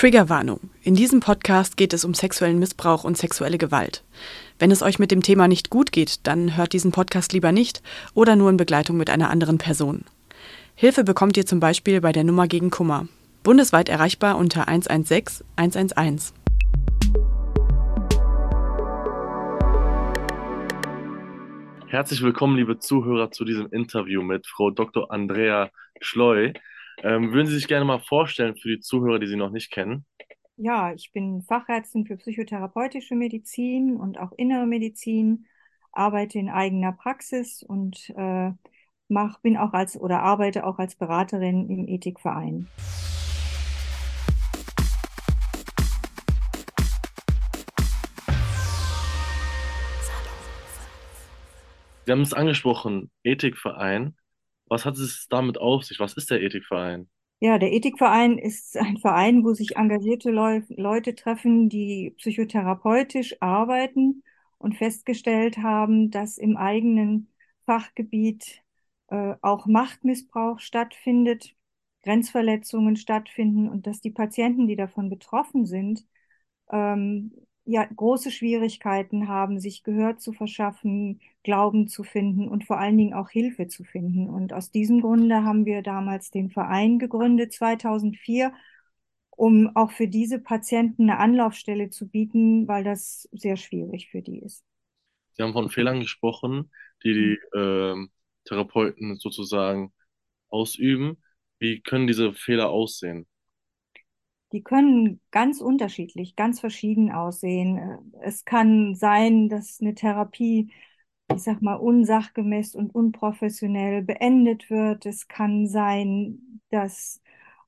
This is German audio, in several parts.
Triggerwarnung. In diesem Podcast geht es um sexuellen Missbrauch und sexuelle Gewalt. Wenn es euch mit dem Thema nicht gut geht, dann hört diesen Podcast lieber nicht oder nur in Begleitung mit einer anderen Person. Hilfe bekommt ihr zum Beispiel bei der Nummer gegen Kummer. Bundesweit erreichbar unter 116 111. Herzlich willkommen, liebe Zuhörer, zu diesem Interview mit Frau Dr. Andrea Schleu. Ähm, würden Sie sich gerne mal vorstellen für die Zuhörer, die Sie noch nicht kennen? Ja, ich bin Fachärztin für psychotherapeutische Medizin und auch innere Medizin, arbeite in eigener Praxis und äh, mach, bin auch als oder arbeite auch als Beraterin im Ethikverein. Sie haben es angesprochen, Ethikverein. Was hat es damit auf sich? Was ist der Ethikverein? Ja, der Ethikverein ist ein Verein, wo sich engagierte Leu Leute treffen, die psychotherapeutisch arbeiten und festgestellt haben, dass im eigenen Fachgebiet äh, auch Machtmissbrauch stattfindet, Grenzverletzungen stattfinden und dass die Patienten, die davon betroffen sind, ähm, ja große Schwierigkeiten haben, sich Gehör zu verschaffen, Glauben zu finden und vor allen Dingen auch Hilfe zu finden. Und aus diesem Grunde haben wir damals den Verein gegründet, 2004, um auch für diese Patienten eine Anlaufstelle zu bieten, weil das sehr schwierig für die ist. Sie haben von Fehlern gesprochen, die die äh, Therapeuten sozusagen ausüben. Wie können diese Fehler aussehen? Die können ganz unterschiedlich, ganz verschieden aussehen. Es kann sein, dass eine Therapie, ich sag mal, unsachgemäß und unprofessionell beendet wird. Es kann sein, dass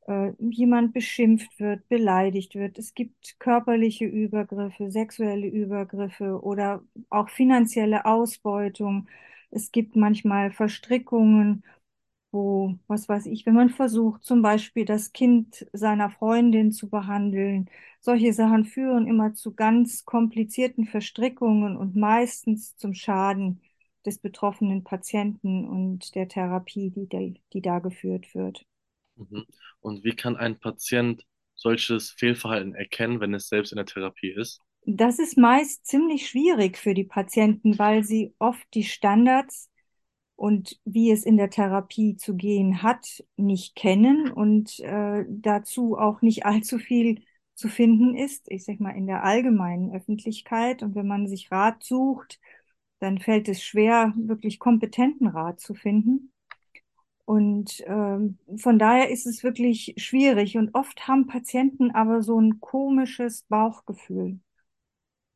äh, jemand beschimpft wird, beleidigt wird. Es gibt körperliche Übergriffe, sexuelle Übergriffe oder auch finanzielle Ausbeutung. Es gibt manchmal Verstrickungen wo, was weiß ich, wenn man versucht, zum Beispiel das Kind seiner Freundin zu behandeln, solche Sachen führen immer zu ganz komplizierten Verstrickungen und meistens zum Schaden des betroffenen Patienten und der Therapie, die, die da geführt wird. Mhm. Und wie kann ein Patient solches Fehlverhalten erkennen, wenn es selbst in der Therapie ist? Das ist meist ziemlich schwierig für die Patienten, weil sie oft die Standards und wie es in der Therapie zu gehen hat, nicht kennen und äh, dazu auch nicht allzu viel zu finden ist, ich sag mal, in der allgemeinen Öffentlichkeit. Und wenn man sich Rat sucht, dann fällt es schwer, wirklich kompetenten Rat zu finden. Und ähm, von daher ist es wirklich schwierig. Und oft haben Patienten aber so ein komisches Bauchgefühl.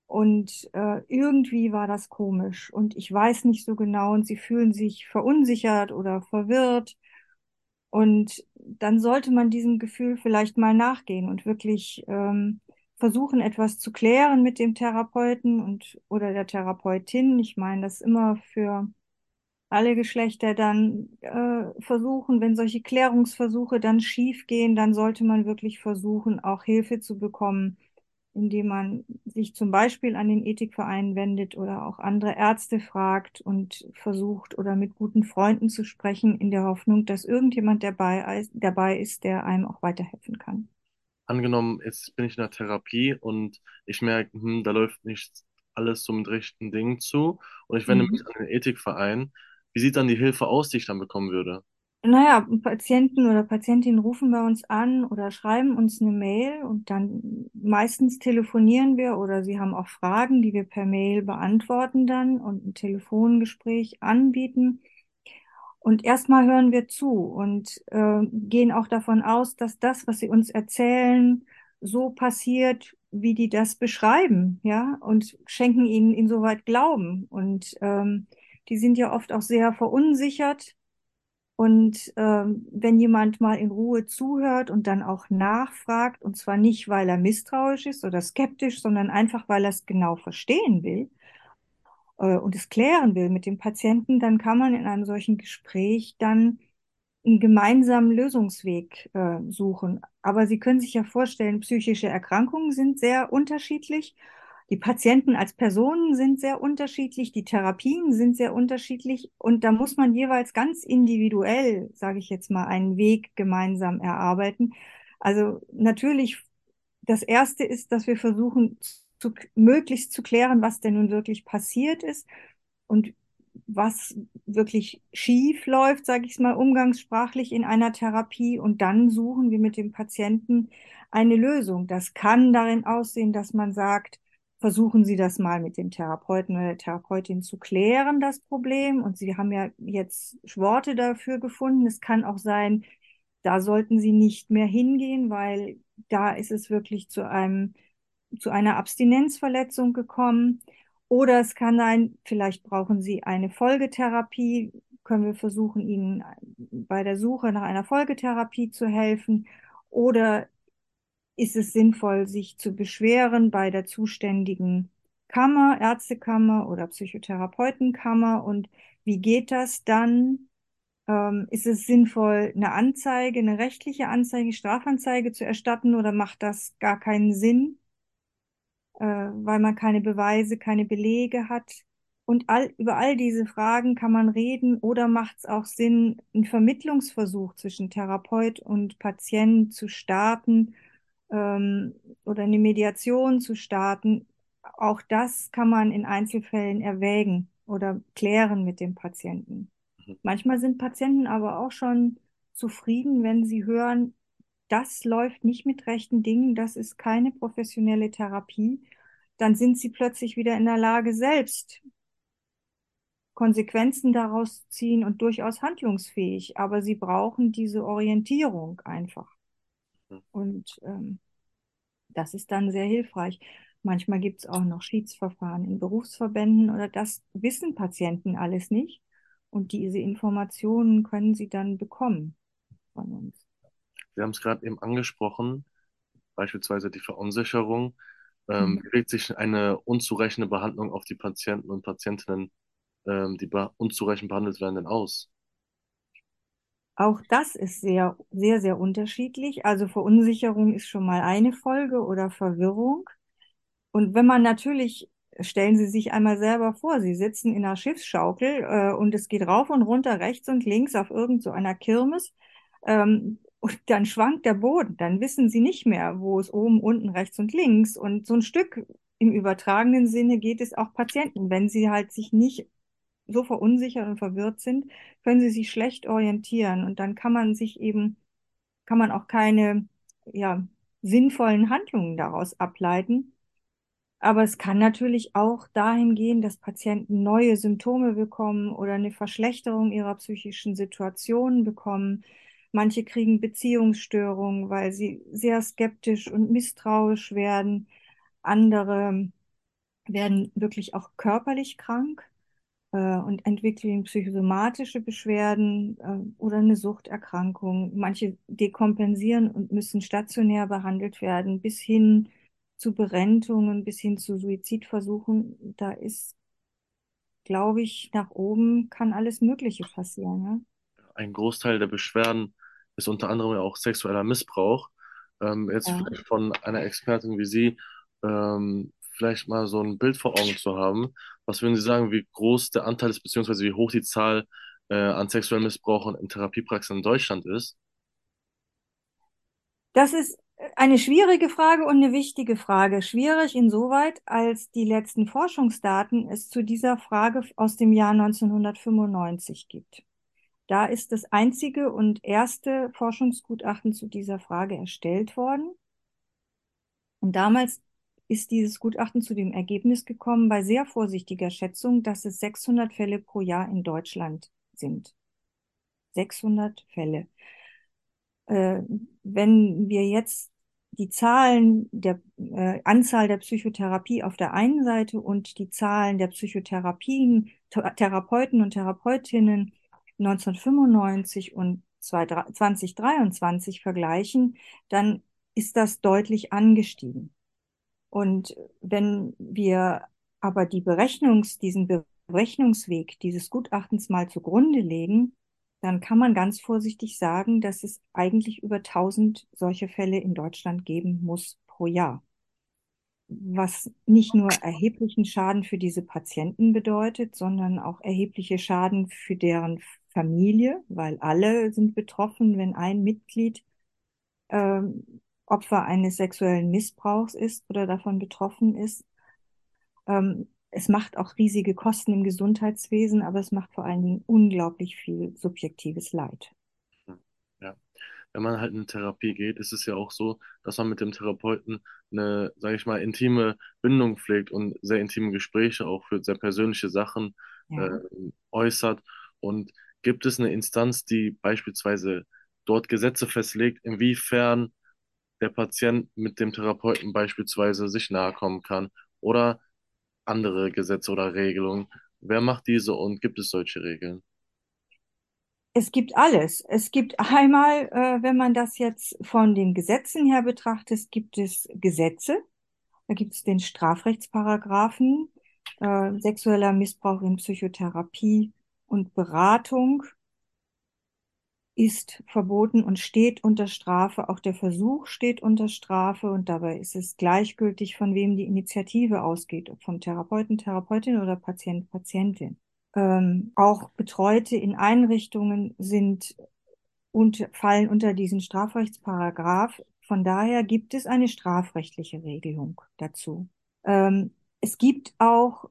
Und äh, irgendwie war das komisch und ich weiß nicht so genau und sie fühlen sich verunsichert oder verwirrt. Und dann sollte man diesem Gefühl vielleicht mal nachgehen und wirklich ähm, versuchen, etwas zu klären mit dem Therapeuten und oder der Therapeutin. Ich meine, das immer für alle Geschlechter dann äh, versuchen, wenn solche Klärungsversuche dann schief gehen, dann sollte man wirklich versuchen, auch Hilfe zu bekommen indem man sich zum Beispiel an den Ethikverein wendet oder auch andere Ärzte fragt und versucht oder mit guten Freunden zu sprechen, in der Hoffnung, dass irgendjemand dabei, dabei ist, der einem auch weiterhelfen kann. Angenommen, jetzt bin ich in der Therapie und ich merke, hm, da läuft nicht alles so mit rechten Dingen zu und ich wende mhm. mich an den Ethikverein. Wie sieht dann die Hilfe aus, die ich dann bekommen würde? Naja, Patienten oder Patientinnen rufen bei uns an oder schreiben uns eine Mail und dann meistens telefonieren wir oder sie haben auch Fragen, die wir per Mail beantworten dann und ein Telefongespräch anbieten. Und erstmal hören wir zu und äh, gehen auch davon aus, dass das, was sie uns erzählen, so passiert, wie die das beschreiben, ja, und schenken ihnen insoweit Glauben. Und ähm, die sind ja oft auch sehr verunsichert und ähm, wenn jemand mal in Ruhe zuhört und dann auch nachfragt, und zwar nicht, weil er misstrauisch ist oder skeptisch, sondern einfach, weil er es genau verstehen will äh, und es klären will mit dem Patienten, dann kann man in einem solchen Gespräch dann einen gemeinsamen Lösungsweg äh, suchen. Aber Sie können sich ja vorstellen, psychische Erkrankungen sind sehr unterschiedlich die Patienten als Personen sind sehr unterschiedlich, die Therapien sind sehr unterschiedlich und da muss man jeweils ganz individuell, sage ich jetzt mal, einen Weg gemeinsam erarbeiten. Also natürlich das erste ist, dass wir versuchen, zu, möglichst zu klären, was denn nun wirklich passiert ist und was wirklich schief läuft, sage ich es mal umgangssprachlich in einer Therapie. Und dann suchen wir mit dem Patienten eine Lösung. Das kann darin aussehen, dass man sagt, versuchen Sie das mal mit dem Therapeuten oder der Therapeutin zu klären, das Problem. Und Sie haben ja jetzt Worte dafür gefunden. Es kann auch sein, da sollten Sie nicht mehr hingehen, weil da ist es wirklich zu einem, zu einer Abstinenzverletzung gekommen. Oder es kann sein, vielleicht brauchen Sie eine Folgetherapie. Können wir versuchen, Ihnen bei der Suche nach einer Folgetherapie zu helfen? Oder ist es sinnvoll, sich zu beschweren bei der zuständigen Kammer, Ärztekammer oder Psychotherapeutenkammer? Und wie geht das dann? Ähm, ist es sinnvoll, eine Anzeige, eine rechtliche Anzeige, Strafanzeige zu erstatten oder macht das gar keinen Sinn, äh, weil man keine Beweise, keine Belege hat? Und all, über all diese Fragen kann man reden oder macht es auch Sinn, einen Vermittlungsversuch zwischen Therapeut und Patient zu starten ähm, oder eine Mediation zu starten? Auch das kann man in Einzelfällen erwägen oder klären mit dem Patienten. Manchmal sind Patienten aber auch schon zufrieden, wenn sie hören, das läuft nicht mit rechten Dingen, das ist keine professionelle Therapie. Dann sind sie plötzlich wieder in der Lage, selbst Konsequenzen daraus zu ziehen und durchaus handlungsfähig. Aber sie brauchen diese Orientierung einfach. Und ähm, das ist dann sehr hilfreich. Manchmal gibt es auch noch Schiedsverfahren in Berufsverbänden oder das wissen Patienten alles nicht. Und diese Informationen können sie dann bekommen von uns. Wir haben es gerade eben angesprochen, beispielsweise die Verunsicherung. Ähm, mhm. Wie wirkt sich eine unzureichende Behandlung auf die Patienten und Patientinnen, ähm, die unzureichend behandelt werden, denn aus? Auch das ist sehr, sehr, sehr unterschiedlich. Also Verunsicherung ist schon mal eine Folge oder Verwirrung. Und wenn man natürlich stellen Sie sich einmal selber vor, Sie sitzen in einer Schiffsschaukel äh, und es geht rauf und runter, rechts und links auf irgend so einer Kirmes. Ähm, und dann schwankt der Boden, dann wissen Sie nicht mehr, wo es oben, unten, rechts und links. Und so ein Stück im übertragenen Sinne geht es auch Patienten. Wenn sie halt sich nicht so verunsichert und verwirrt sind, können sie sich schlecht orientieren. Und dann kann man sich eben, kann man auch keine, ja, sinnvollen Handlungen daraus ableiten aber es kann natürlich auch dahin gehen, dass Patienten neue Symptome bekommen oder eine Verschlechterung ihrer psychischen Situation bekommen. Manche kriegen Beziehungsstörungen, weil sie sehr skeptisch und misstrauisch werden. Andere werden wirklich auch körperlich krank äh, und entwickeln psychosomatische Beschwerden äh, oder eine Suchterkrankung. Manche dekompensieren und müssen stationär behandelt werden, bis hin zu Berentungen bis hin zu Suizidversuchen, da ist, glaube ich, nach oben kann alles Mögliche passieren. Ja? Ein Großteil der Beschwerden ist unter anderem auch sexueller Missbrauch. Ähm, jetzt ja. vielleicht von einer Expertin wie Sie, ähm, vielleicht mal so ein Bild vor Augen zu haben. Was würden Sie sagen, wie groß der Anteil ist, beziehungsweise wie hoch die Zahl äh, an sexuellem Missbrauch in Therapiepraxen in Deutschland ist? Das ist eine schwierige Frage und eine wichtige Frage. Schwierig insoweit, als die letzten Forschungsdaten es zu dieser Frage aus dem Jahr 1995 gibt. Da ist das einzige und erste Forschungsgutachten zu dieser Frage erstellt worden. Und damals ist dieses Gutachten zu dem Ergebnis gekommen, bei sehr vorsichtiger Schätzung, dass es 600 Fälle pro Jahr in Deutschland sind. 600 Fälle äh, wenn wir jetzt die Zahlen der äh, Anzahl der Psychotherapie auf der einen Seite und die Zahlen der Psychotherapien, Therapeuten und Therapeutinnen 1995 und 2023 vergleichen, dann ist das deutlich angestiegen. Und wenn wir aber die Berechnungs, diesen Berechnungsweg dieses Gutachtens mal zugrunde legen, dann kann man ganz vorsichtig sagen, dass es eigentlich über 1000 solche Fälle in Deutschland geben muss pro Jahr. Was nicht nur erheblichen Schaden für diese Patienten bedeutet, sondern auch erhebliche Schaden für deren Familie, weil alle sind betroffen, wenn ein Mitglied ähm, Opfer eines sexuellen Missbrauchs ist oder davon betroffen ist. Ähm, es macht auch riesige Kosten im Gesundheitswesen, aber es macht vor allen Dingen unglaublich viel subjektives Leid. Ja, wenn man halt in Therapie geht, ist es ja auch so, dass man mit dem Therapeuten eine, sage ich mal, intime Bindung pflegt und sehr intime Gespräche auch für sehr persönliche Sachen Ja. äh, äußert. Und gibt es eine Instanz, die beispielsweise dort Gesetze festlegt, inwiefern der Patient mit dem Therapeuten beispielsweise sich nahe kommen kann oder andere Gesetze oder Regelungen? Wer macht diese und gibt es solche Regeln? Es gibt alles. Es gibt einmal, äh, wenn man das jetzt von den Gesetzen her betrachtet, gibt es Gesetze. Da gibt es den Strafrechtsparagraphen, äh, sexueller Missbrauch in Psychotherapie und Beratung ist verboten und steht unter Strafe. Auch der Versuch steht unter Strafe und dabei ist es gleichgültig, von wem die Initiative ausgeht, ob vom Therapeuten, Therapeutin oder Patient, Patientin. Ähm, auch Betreute in Einrichtungen sind und fallen unter diesen Strafrechtsparagraph. Von daher gibt es eine strafrechtliche Regelung dazu. Ähm, es gibt auch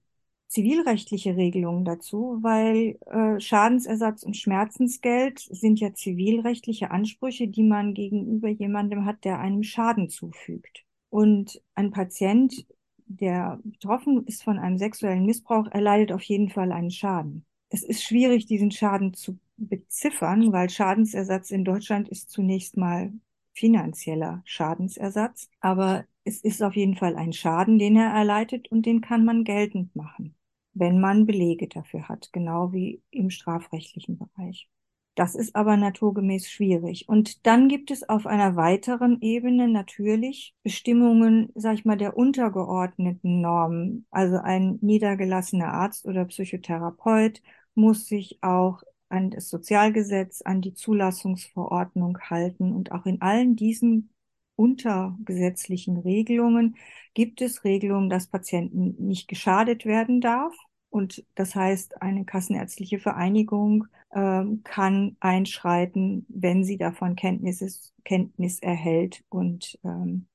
zivilrechtliche Regelungen dazu, weil äh, Schadensersatz und Schmerzensgeld sind ja zivilrechtliche Ansprüche, die man gegenüber jemandem hat, der einem Schaden zufügt. Und ein Patient, der betroffen ist von einem sexuellen Missbrauch, erleidet auf jeden Fall einen Schaden. Es ist schwierig, diesen Schaden zu beziffern, weil Schadensersatz in Deutschland ist zunächst mal finanzieller Schadensersatz, aber es ist auf jeden Fall ein Schaden, den er erleidet und den kann man geltend machen, wenn man Belege dafür hat, genau wie im strafrechtlichen Bereich. Das ist aber naturgemäß schwierig. Und dann gibt es auf einer weiteren Ebene natürlich Bestimmungen, sag ich mal, der untergeordneten Normen. Also ein niedergelassener Arzt oder Psychotherapeut muss sich auch an das Sozialgesetz, an die Zulassungsverordnung halten. Und auch in allen diesen untergesetzlichen Regelungen gibt es Regelungen, dass Patienten nicht geschadet werden darf. Und das heißt, eine kassenärztliche Vereinigung äh, kann einschreiten, wenn sie davon Kenntnis, ist, Kenntnis erhält und ähm,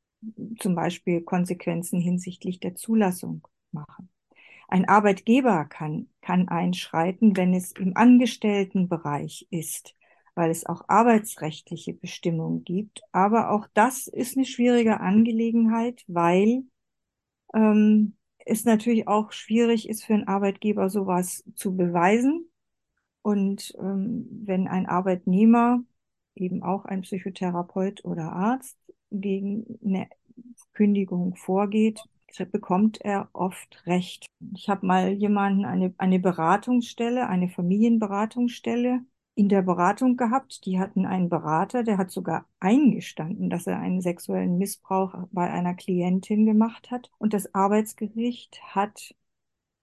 zum Beispiel Konsequenzen hinsichtlich der Zulassung machen. Ein Arbeitgeber kann, kann einschreiten, wenn es im Angestelltenbereich ist, weil es auch arbeitsrechtliche Bestimmungen gibt. Aber auch das ist eine schwierige Angelegenheit, weil ähm, es natürlich auch schwierig ist für einen Arbeitgeber, sowas zu beweisen. Und ähm, wenn ein Arbeitnehmer, eben auch ein Psychotherapeut oder Arzt, gegen eine Kündigung vorgeht, bekommt er oft Recht. Ich habe mal jemanden, eine, eine Beratungsstelle, eine Familienberatungsstelle in der Beratung gehabt. Die hatten einen Berater, der hat sogar eingestanden, dass er einen sexuellen Missbrauch bei einer Klientin gemacht hat. Und das Arbeitsgericht hat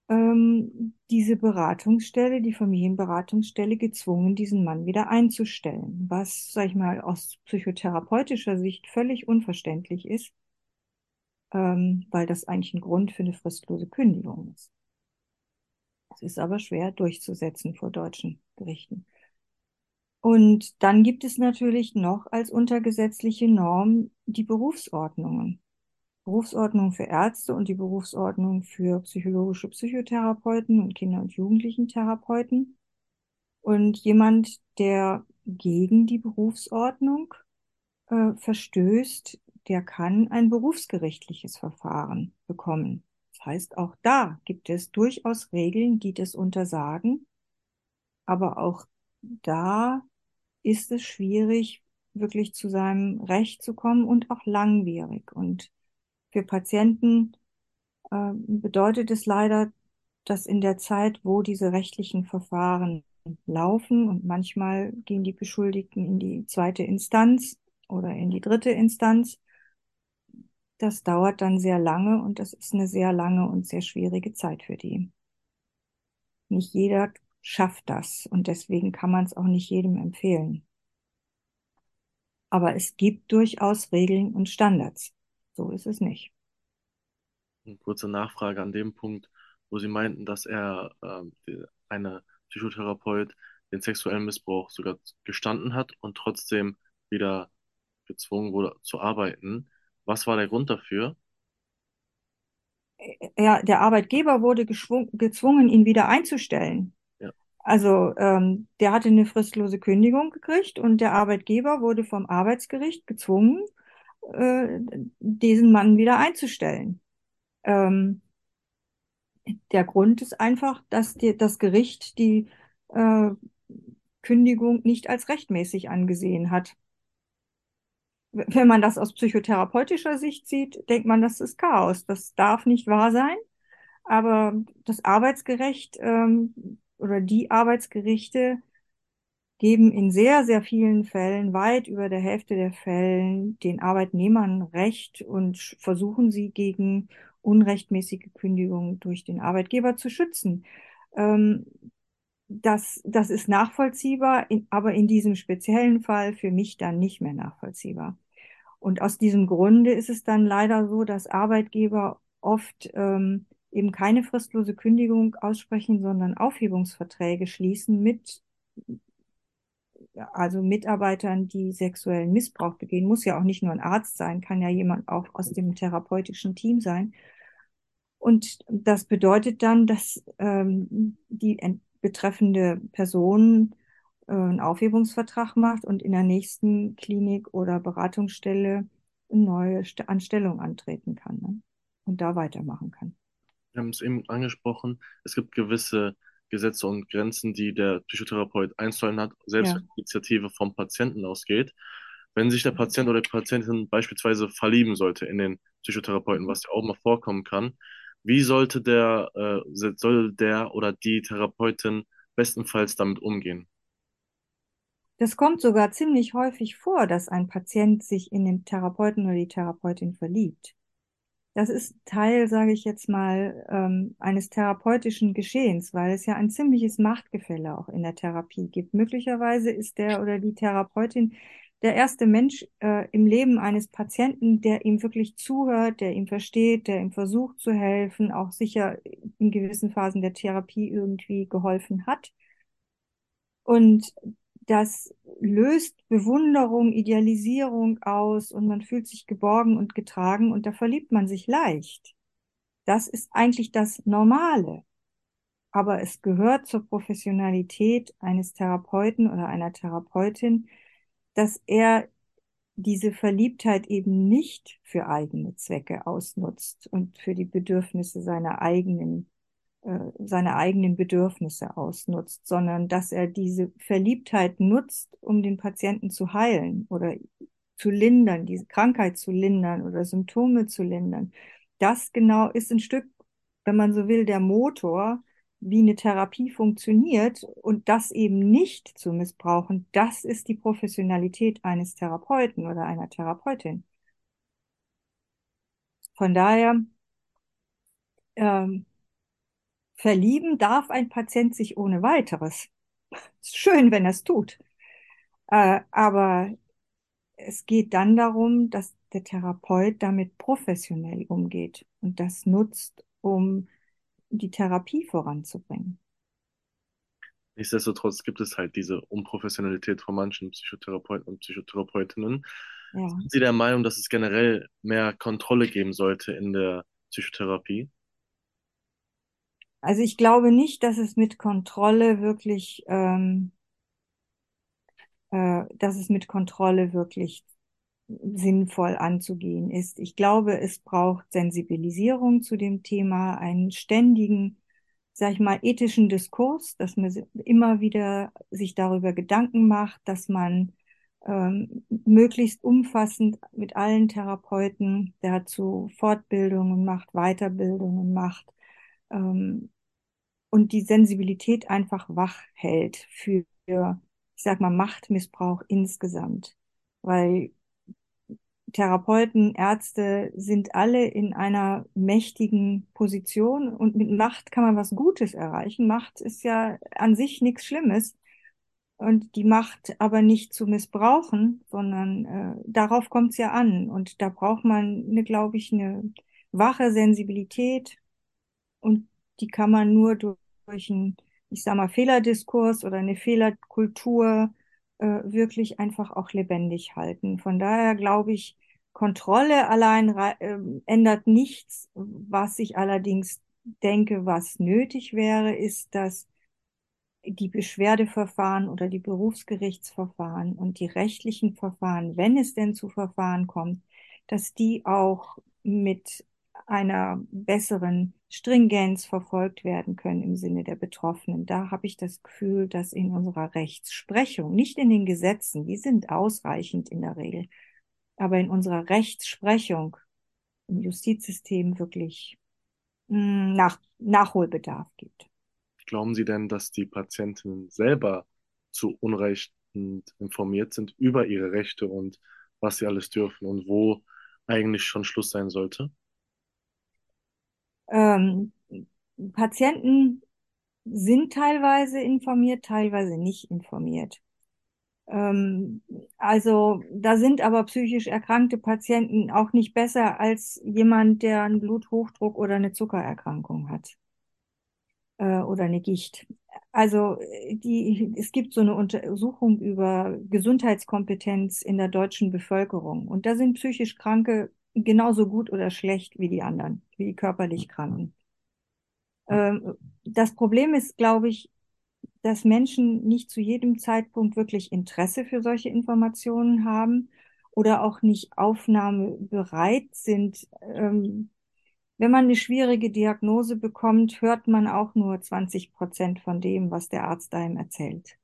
ähm, diese Beratungsstelle, die Familienberatungsstelle, gezwungen, diesen Mann wieder einzustellen. Was, sag ich mal, aus psychotherapeutischer Sicht völlig unverständlich ist, ähm, weil das eigentlich ein Grund für eine fristlose Kündigung ist. Es ist aber schwer durchzusetzen vor deutschen Gerichten. Und dann gibt es natürlich noch als untergesetzliche Norm die Berufsordnungen. Berufsordnung für Ärzte und die Berufsordnung für psychologische Psychotherapeuten und Kinder- und Jugendlichentherapeuten. Und jemand, der gegen die Berufsordnung äh, verstößt, der kann ein berufsgerichtliches Verfahren bekommen. Das heißt, auch da gibt es durchaus Regeln, die das untersagen. Aber auch da ist es schwierig, wirklich zu seinem Recht zu kommen und auch langwierig. Und für Patienten äh, bedeutet es leider, dass in der Zeit, wo diese rechtlichen Verfahren laufen und manchmal gehen die Beschuldigten in die zweite Instanz oder in die dritte Instanz, das dauert dann sehr lange und das ist eine sehr lange und sehr schwierige Zeit für die. Nicht jeder schafft das und deswegen kann man es auch nicht jedem empfehlen. Aber es gibt durchaus Regeln und Standards. So ist es nicht. Eine kurze Nachfrage an dem Punkt, wo Sie meinten, dass er ähm, eine Psychotherapeut den sexuellen Missbrauch sogar gestanden hat und trotzdem wieder gezwungen wurde zu arbeiten. Was war der Grund dafür? Ja, der Arbeitgeber wurde gezwungen, ihn wieder einzustellen. Also ähm, der hatte eine fristlose Kündigung gekriegt und der Arbeitgeber wurde vom Arbeitsgericht gezwungen, äh, diesen Mann wieder einzustellen. Ähm, der Grund ist einfach, dass die, das Gericht die äh, Kündigung nicht als rechtmäßig angesehen hat. Wenn man das aus psychotherapeutischer Sicht sieht, denkt man, das ist Chaos. Das darf nicht wahr sein. Aber das Arbeitsgerecht ähm, oder die Arbeitsgerichte geben in sehr, sehr vielen Fällen, weit über der Hälfte der Fällen, den Arbeitnehmern Recht und versuchen sie gegen unrechtmäßige Kündigungen durch den Arbeitgeber zu schützen. Ähm, das, das ist nachvollziehbar, aber in diesem speziellen Fall für mich dann nicht mehr nachvollziehbar. Und aus diesem Grunde ist es dann leider so, dass Arbeitgeber oft ähm, eben keine fristlose Kündigung aussprechen, sondern Aufhebungsverträge schließen mit also Mitarbeitern, die sexuellen Missbrauch begehen, muss ja auch nicht nur ein Arzt sein, kann ja jemand auch aus dem therapeutischen Team sein. Und das bedeutet dann, dass ähm, die betreffende Person äh, einen Aufhebungsvertrag macht und in der nächsten Klinik oder Beratungsstelle eine neue Anstellung antreten kann ne? und da weitermachen kann. Wir haben es eben angesprochen, es gibt gewisse Gesetze und Grenzen, die der Psychotherapeut einzuhalten hat, selbst ja. wenn die Initiative vom Patienten ausgeht. Wenn sich der Patient oder die Patientin beispielsweise verlieben sollte in den Psychotherapeuten, was ja auch mal vorkommen kann, wie sollte der, äh, soll der oder die Therapeutin bestenfalls damit umgehen? Das kommt sogar ziemlich häufig vor, dass ein Patient sich in den Therapeuten oder die Therapeutin verliebt. Das ist Teil, sage ich jetzt mal, ähm, eines therapeutischen Geschehens, weil es ja ein ziemliches Machtgefälle auch in der Therapie gibt. Möglicherweise ist der oder die Therapeutin der erste Mensch äh, im Leben eines Patienten, der ihm wirklich zuhört, der ihm versteht, der ihm versucht zu helfen, auch sicher in gewissen Phasen der Therapie irgendwie geholfen hat. Und das löst Bewunderung, Idealisierung aus und man fühlt sich geborgen und getragen und da verliebt man sich leicht. Das ist eigentlich das Normale. Aber es gehört zur Professionalität eines Therapeuten oder einer Therapeutin, dass er diese Verliebtheit eben nicht für eigene Zwecke ausnutzt und für die Bedürfnisse seiner eigenen, seine eigenen Bedürfnisse ausnutzt, sondern dass er diese Verliebtheit nutzt, um den Patienten zu heilen oder zu lindern, diese Krankheit zu lindern oder Symptome zu lindern. Das genau ist ein Stück, wenn man so will, der Motor, wie eine Therapie funktioniert und das eben nicht zu missbrauchen, das ist die Professionalität eines Therapeuten oder einer Therapeutin. Von daher, ähm, verlieben darf ein Patient sich ohne weiteres. Ist schön, wenn er es tut. Äh, aber es geht dann darum, dass der Therapeut damit professionell umgeht und das nutzt, um die Therapie voranzubringen. Nichtsdestotrotz gibt es halt diese Unprofessionalität von manchen Psychotherapeuten und Psychotherapeutinnen. Ja. Sind Sie der Meinung, dass es generell mehr Kontrolle geben sollte in der Psychotherapie? Also ich glaube nicht, dass es mit Kontrolle wirklich, ähm, äh, dass es mit Kontrolle wirklich sinnvoll anzugehen ist. Ich glaube, es braucht Sensibilisierung zu dem Thema, einen ständigen, sag ich mal, ethischen Diskurs, dass man immer wieder sich darüber Gedanken macht, dass man ähm, möglichst umfassend mit allen Therapeuten dazu Fortbildungen macht, Weiterbildungen macht ähm, und die Sensibilität einfach wach hält für, ich sag mal, Machtmissbrauch insgesamt. Weil Therapeuten, Ärzte sind alle in einer mächtigen Position und mit Macht kann man was Gutes erreichen. Macht ist ja an sich nichts Schlimmes und die Macht aber nicht zu missbrauchen, sondern äh, darauf kommt es ja an und da braucht man, eine, glaube ich, eine wache Sensibilität und die kann man nur durch, durch einen, ich sag mal, Fehlerdiskurs oder eine Fehlerkultur äh, wirklich einfach auch lebendig halten. Von daher glaube ich, Kontrolle allein äh, ändert nichts. Was ich allerdings denke, was nötig wäre, ist, dass die Beschwerdeverfahren oder die Berufsgerichtsverfahren und die rechtlichen Verfahren, wenn es denn zu Verfahren kommt, dass die auch mit einer besseren Stringenz verfolgt werden können im Sinne der Betroffenen. Da habe ich das Gefühl, dass in unserer Rechtsprechung, nicht in den Gesetzen, die sind ausreichend in der Regel, aber in unserer Rechtsprechung im Justizsystem wirklich hm, nach, Nachholbedarf gibt. Glauben Sie denn, dass die Patientinnen selber zu Unrecht informiert sind über ihre Rechte und was sie alles dürfen und wo eigentlich schon Schluss sein sollte? Ähm, Patienten sind teilweise informiert, teilweise nicht informiert. Ähm, also da sind aber psychisch erkrankte Patienten auch nicht besser als jemand, der einen Bluthochdruck oder eine Zuckererkrankung hat äh, oder eine Gicht. Also die, es gibt so eine Untersuchung über Gesundheitskompetenz in der deutschen Bevölkerung und da sind psychisch Kranke genauso gut oder schlecht wie die anderen, wie die körperlich Kranken. Ähm, das Problem ist, glaube ich, dass Menschen nicht zu jedem Zeitpunkt wirklich Interesse für solche Informationen haben oder auch nicht aufnahmebereit sind. Ähm, wenn man eine schwierige Diagnose bekommt, hört man auch nur 20 Prozent von dem, was der Arzt einem erzählt.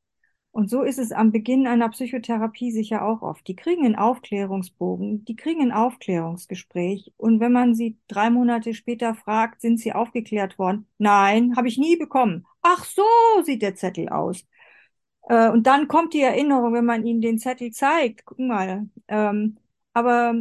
Und so ist es am Beginn einer Psychotherapie sicher auch oft. Die kriegen einen Aufklärungsbogen, die kriegen ein Aufklärungsgespräch. Und wenn man sie drei Monate später fragt, sind sie aufgeklärt worden? Nein, habe ich nie bekommen. Ach so sieht der Zettel aus. Äh, und dann kommt die Erinnerung, wenn man ihnen den Zettel zeigt. Guck mal. Ähm, aber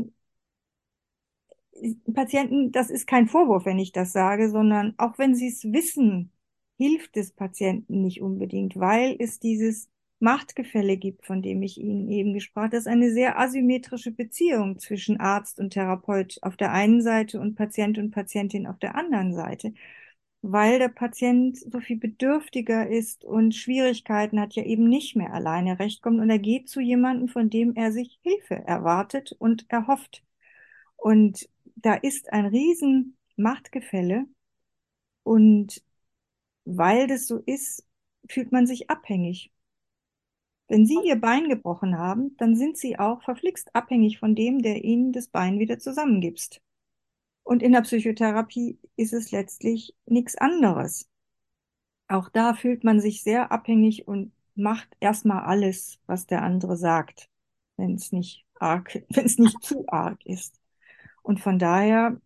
Patienten, das ist kein Vorwurf, wenn ich das sage, sondern auch wenn sie es wissen, hilft es Patienten nicht unbedingt, weil es dieses Machtgefälle gibt, von dem ich Ihnen eben gesprochen habe. Das ist eine sehr asymmetrische Beziehung zwischen Arzt und Therapeut auf der einen Seite und Patient und Patientin auf der anderen Seite, weil der Patient so viel bedürftiger ist und Schwierigkeiten hat, ja eben nicht mehr alleine recht kommt und er geht zu jemandem, von dem er sich Hilfe erwartet und erhofft. Und da ist ein riesen Machtgefälle und weil das so ist, fühlt man sich abhängig. Wenn Sie Ihr Bein gebrochen haben, dann sind Sie auch verflixt abhängig von dem, der Ihnen das Bein wieder zusammengibst. Und in der Psychotherapie ist es letztlich nichts anderes. Auch da fühlt man sich sehr abhängig und macht erstmal alles, was der andere sagt, wenn es nicht arg, wenn es nicht zu arg ist. Und von daher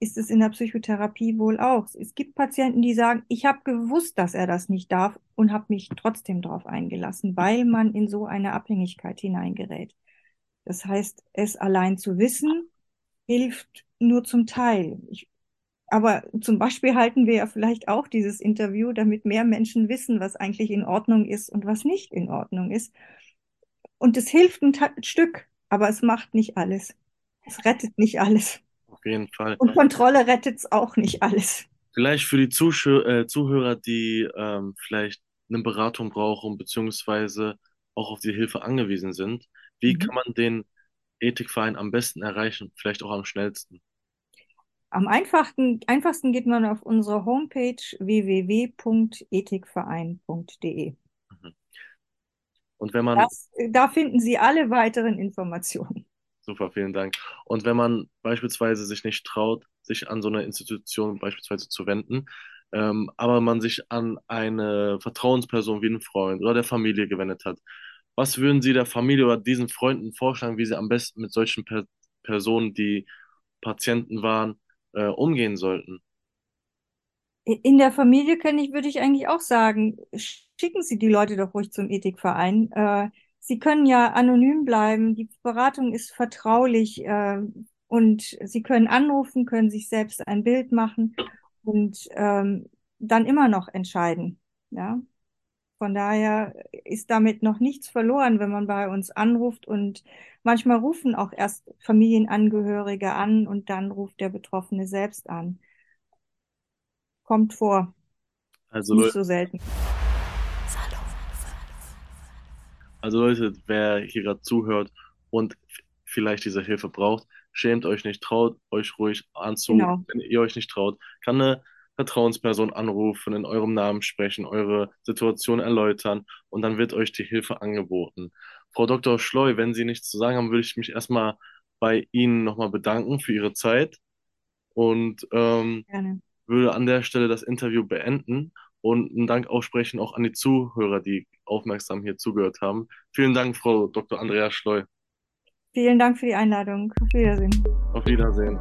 ist es in der Psychotherapie wohl auch. Es gibt Patienten, die sagen, ich habe gewusst, dass er das nicht darf und habe mich trotzdem darauf eingelassen, weil man in so eine Abhängigkeit hineingerät. Das heißt, es allein zu wissen, hilft nur zum Teil. Ich, aber zum Beispiel halten wir ja vielleicht auch dieses Interview, damit mehr Menschen wissen, was eigentlich in Ordnung ist und was nicht in Ordnung ist. Und es hilft ein Stück, aber es macht nicht alles. Es rettet nicht alles. Auf jeden Fall. Und Kontrolle rettet es auch nicht alles. Vielleicht für die Zuschau äh, Zuhörer, die ähm, vielleicht eine Beratung brauchen, beziehungsweise auch auf die Hilfe angewiesen sind, wie mhm. kann man den Ethikverein am besten erreichen, vielleicht auch am schnellsten? Am einfachsten, einfachsten geht man auf unsere Homepage www.ethikverein.de. Mhm. Und wenn man. Das, da finden Sie alle weiteren Informationen. Super, vielen Dank. Und wenn man beispielsweise sich nicht traut, sich an so eine Institution beispielsweise zu wenden, ähm, aber man sich an eine Vertrauensperson wie einen Freund oder der Familie gewendet hat, was würden Sie der Familie oder diesen Freunden vorschlagen, wie sie am besten mit solchen per Personen, die Patienten waren, äh, umgehen sollten? In der Familie kann ich, würde ich eigentlich auch sagen, schicken Sie die Leute doch ruhig zum Ethikverein. Äh, Sie können ja anonym bleiben. Die Beratung ist vertraulich äh, und Sie können anrufen, können sich selbst ein Bild machen und ähm, dann immer noch entscheiden. Ja, von daher ist damit noch nichts verloren, wenn man bei uns anruft und manchmal rufen auch erst Familienangehörige an und dann ruft der Betroffene selbst an. Kommt vor. Also nicht so selten. Also Leute, wer hier gerade zuhört und vielleicht diese Hilfe braucht, schämt euch nicht, traut euch ruhig anzu. Genau. Wenn ihr euch nicht traut, kann eine Vertrauensperson anrufen, in eurem Namen sprechen, eure Situation erläutern und dann wird euch die Hilfe angeboten. Frau Dr. Schleu, wenn Sie nichts zu sagen haben, würde ich mich erstmal bei Ihnen nochmal bedanken für Ihre Zeit und ähm, würde an der Stelle das Interview beenden und einen Dank aussprechen auch an die Zuhörer, die aufmerksam hier zugehört haben. Vielen Dank, Frau Dr. Andrea Schleu. Vielen Dank für die Einladung. Auf Wiedersehen. Auf Wiedersehen.